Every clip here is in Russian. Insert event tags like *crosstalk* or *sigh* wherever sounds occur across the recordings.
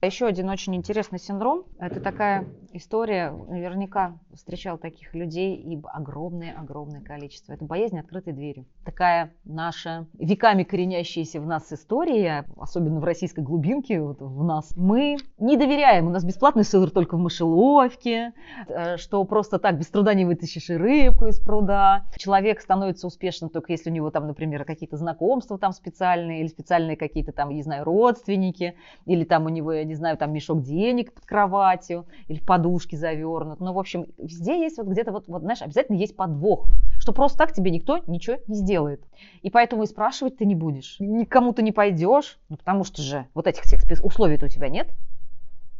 Еще один очень интересный синдром. Это такая история, наверняка встречал таких людей и огромное-огромное количество. Это боязнь открытой двери. Такая наша веками коренящаяся в нас история, особенно в российской глубинке, вот в нас. Мы не доверяем, у нас бесплатный сыр только в мышеловке, э, что просто так без труда не вытащишь и рыбку из пруда. Человек становится успешным только если у него там, например, какие-то знакомства там специальные, или специальные какие-то там, не знаю, родственники, или там у него, я не знаю, там мешок денег под кроватью, или в подушке завернут. Ну, в общем, везде есть вот где-то вот, вот, знаешь, обязательно есть подвох, что просто так тебе никто ничего не сделает. И поэтому и спрашивать ты не будешь. Никому ты не пойдешь, ну, потому что же вот этих всех условий у тебя нет.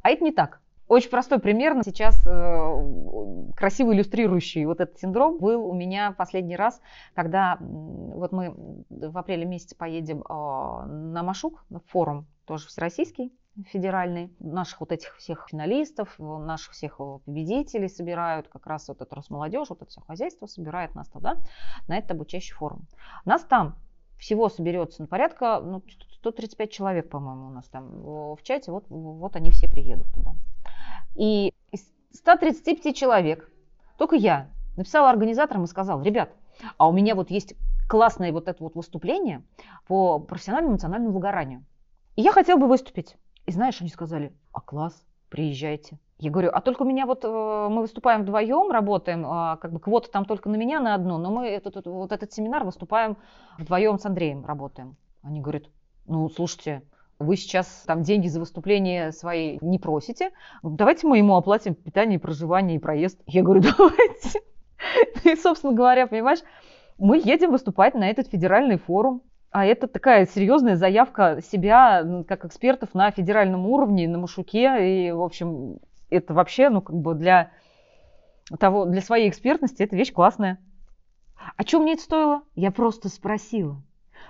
А это не так. Очень простой пример сейчас э, красиво иллюстрирующий вот этот синдром был у меня последний раз, когда вот мы в апреле месяце поедем э, на Машук, на форум, тоже всероссийский, федеральный, наших вот этих всех финалистов, наших всех победителей собирают, как раз вот это Росмолодежь, вот это все хозяйство собирает нас туда, на этот обучающий форум. Нас там всего соберется на порядка, ну, 135 человек, по-моему, у нас там в чате, вот, вот они все приедут туда. И из 135 человек только я написала организаторам и сказала, ребят, а у меня вот есть классное вот это вот выступление по профессиональному национальному выгоранию. И я хотела бы выступить. И знаешь, они сказали, а класс, приезжайте. Я говорю, а только у меня вот, э, мы выступаем вдвоем, работаем, а, как бы квота там только на меня на одну, но мы этот, вот этот семинар выступаем вдвоем с Андреем, работаем. Они говорят, ну, слушайте, вы сейчас там деньги за выступление свои не просите, давайте мы ему оплатим питание, проживание и проезд. Я говорю, *laughs* давайте. И, собственно говоря, понимаешь, мы едем выступать на этот федеральный форум. А это такая серьезная заявка себя как экспертов на федеральном уровне, на Машуке. И, в общем, это вообще, ну, как бы для того, для своей экспертности это вещь классная. А что мне это стоило? Я просто спросила.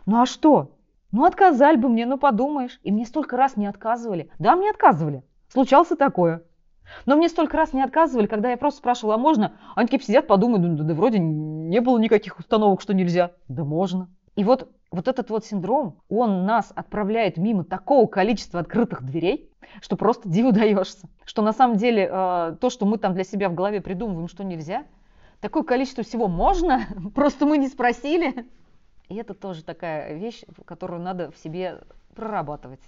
Ну а что? Ну отказали бы мне, ну подумаешь. И мне столько раз не отказывали. Да, мне отказывали. Случался такое. Но мне столько раз не отказывали, когда я просто спрашивала, а можно? Они такие сидят, подумают, да, да, да вроде не было никаких установок, что нельзя. Да можно. И вот, вот этот вот синдром, он нас отправляет мимо такого количества открытых дверей, что просто диву даешься. Что на самом деле э, то, что мы там для себя в голове придумываем, что нельзя, такое количество всего можно, *laughs* просто мы не спросили. И это тоже такая вещь, которую надо в себе прорабатывать.